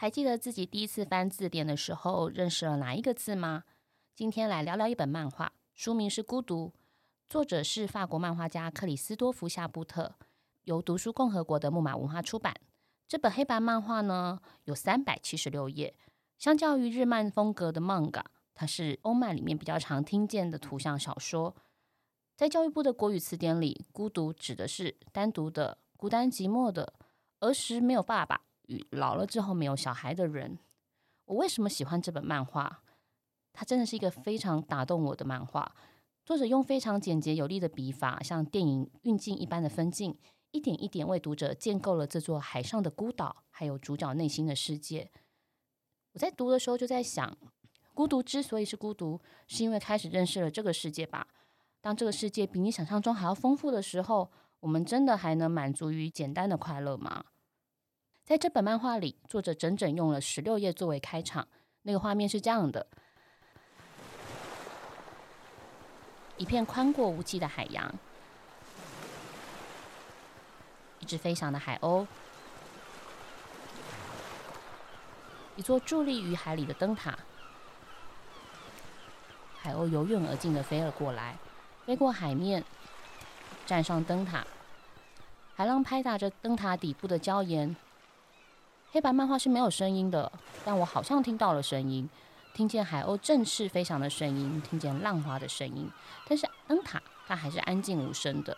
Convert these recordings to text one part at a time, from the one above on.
还记得自己第一次翻字典的时候认识了哪一个字吗？今天来聊聊一本漫画，书名是《孤独》，作者是法国漫画家克里斯多福夏布特，由读书共和国的木马文化出版。这本黑白漫画呢，有三百七十六页，相较于日漫风格的 manga，它是欧漫里面比较常听见的图像小说。在教育部的国语词典里，“孤独”指的是单独的、孤单寂寞的、儿时没有爸爸。老了之后没有小孩的人，我为什么喜欢这本漫画？它真的是一个非常打动我的漫画。作者用非常简洁有力的笔法，像电影运镜一般的分镜，一点一点为读者建构了这座海上的孤岛，还有主角内心的世界。我在读的时候就在想，孤独之所以是孤独，是因为开始认识了这个世界吧。当这个世界比你想象中还要丰富的时候，我们真的还能满足于简单的快乐吗？在这本漫画里，作者整整用了十六页作为开场。那个画面是这样的：一片宽阔无际的海洋，一只飞翔的海鸥，一座伫立于海里的灯塔。海鸥由远而近的飞了过来，飞过海面，站上灯塔。海浪拍打着灯塔底部的礁岩。黑白漫画是没有声音的，但我好像听到了声音，听见海鸥振翅飞翔的声音，听见浪花的声音。但是灯塔它还是安静无声的。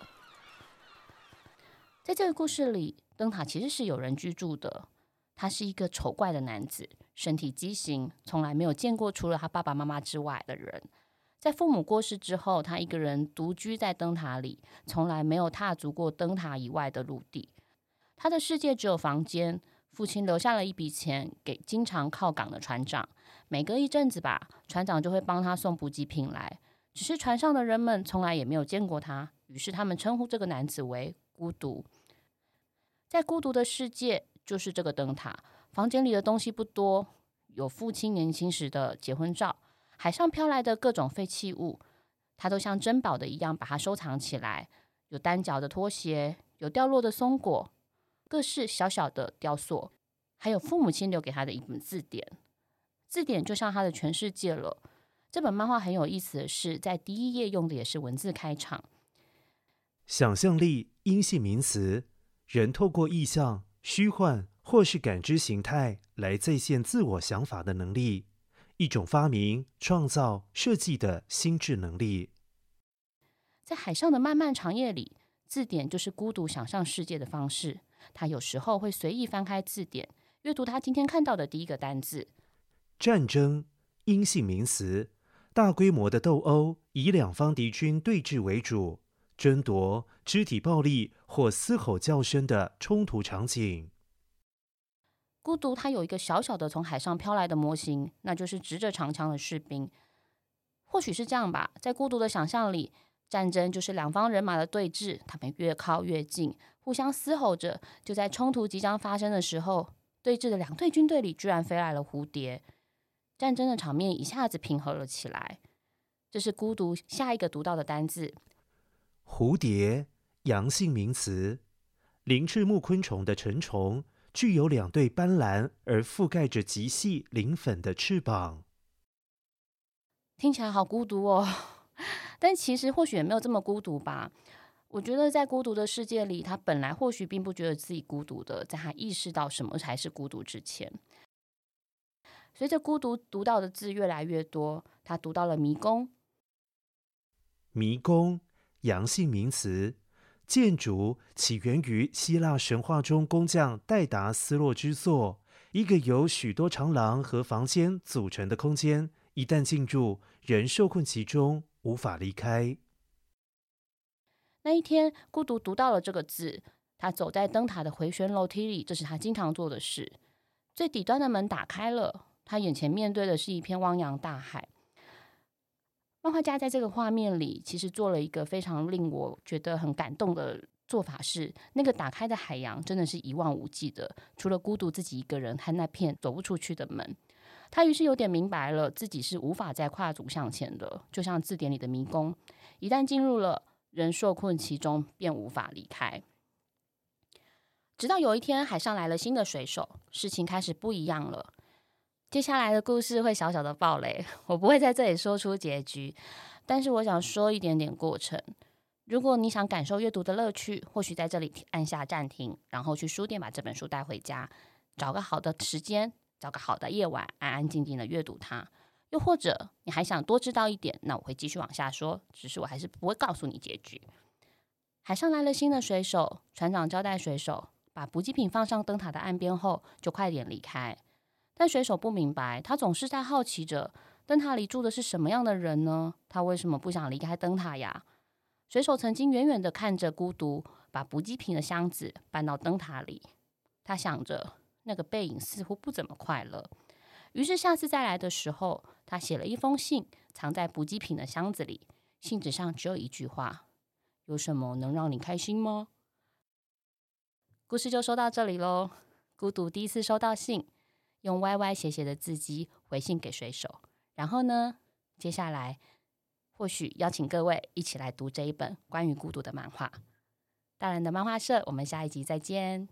在这个故事里，灯塔其实是有人居住的。他是一个丑怪的男子，身体畸形，从来没有见过除了他爸爸妈妈之外的人。在父母过世之后，他一个人独居在灯塔里，从来没有踏足过灯塔以外的陆地。他的世界只有房间。父亲留下了一笔钱给经常靠港的船长，每隔一阵子吧，船长就会帮他送补给品来。只是船上的人们从来也没有见过他，于是他们称呼这个男子为孤独。在孤独的世界，就是这个灯塔。房间里的东西不多，有父亲年轻时的结婚照，海上飘来的各种废弃物，他都像珍宝的一样把它收藏起来。有单脚的拖鞋，有掉落的松果。各式小小的雕塑，还有父母亲留给他的一本字典。字典就像他的全世界了。这本漫画很有意思的是，在第一页用的也是文字开场。想象力，阴性名词，人透过意象、虚幻或是感知形态来再现自我想法的能力，一种发明、创造、设计的心智能力。在海上的漫漫长夜里，字典就是孤独想象世界的方式。他有时候会随意翻开字典，阅读他今天看到的第一个单字。战争，阴性名词，大规模的斗殴，以两方敌军对峙为主，争夺、肢体暴力或嘶吼叫声的冲突场景。孤独，他有一个小小的从海上飘来的模型，那就是执着长枪的士兵。或许是这样吧，在孤独的想象里。战争就是两方人马的对峙，他们越靠越近，互相嘶吼着。就在冲突即将发生的时候，对峙的两队军队里居然飞来了蝴蝶，战争的场面一下子平和了起来。这是孤独下一个读到的单字。蝴蝶，阳性名词，鳞翅目昆虫的成虫，具有两对斑斓而覆盖着极细鳞粉的翅膀。听起来好孤独哦。但其实或许也没有这么孤独吧。我觉得在孤独的世界里，他本来或许并不觉得自己孤独的，在他意识到什么才是孤独之前。随着孤独读到的字越来越多，他读到了迷宫。迷宫，阳性名词，建筑起源于希腊神话中工匠戴达斯洛之作，一个由许多长廊和房间组成的空间，一旦进入，人受困其中。无法离开。那一天，孤独读到了这个字。他走在灯塔的回旋楼梯里，这是他经常做的事。最底端的门打开了，他眼前面对的是一片汪洋大海。漫画家在这个画面里，其实做了一个非常令我觉得很感动的做法是，那个打开的海洋真的是一望无际的，除了孤独自己一个人和那片走不出去的门。他于是有点明白了，自己是无法再跨足向前的，就像字典里的迷宫，一旦进入了，人受困其中，便无法离开。直到有一天，海上来了新的水手，事情开始不一样了。接下来的故事会小小的爆雷，我不会在这里说出结局，但是我想说一点点过程。如果你想感受阅读的乐趣，或许在这里按下暂停，然后去书店把这本书带回家，找个好的时间，找个好的夜晚，安安静静的阅读它。又或者你还想多知道一点，那我会继续往下说，只是我还是不会告诉你结局。海上来了新的水手，船长交代水手把补给品放上灯塔的岸边后，就快点离开。但水手不明白，他总是在好奇着灯塔里住的是什么样的人呢？他为什么不想离开灯塔呀？水手曾经远远地看着孤独把补给品的箱子搬到灯塔里，他想着那个背影似乎不怎么快乐。于是下次再来的时候，他写了一封信，藏在补给品的箱子里。信纸上只有一句话：“有什么能让你开心吗？”故事就说到这里喽。孤独第一次收到信。用歪歪斜斜的字迹回信给水手，然后呢，接下来或许邀请各位一起来读这一本关于孤独的漫画。大人的漫画社，我们下一集再见。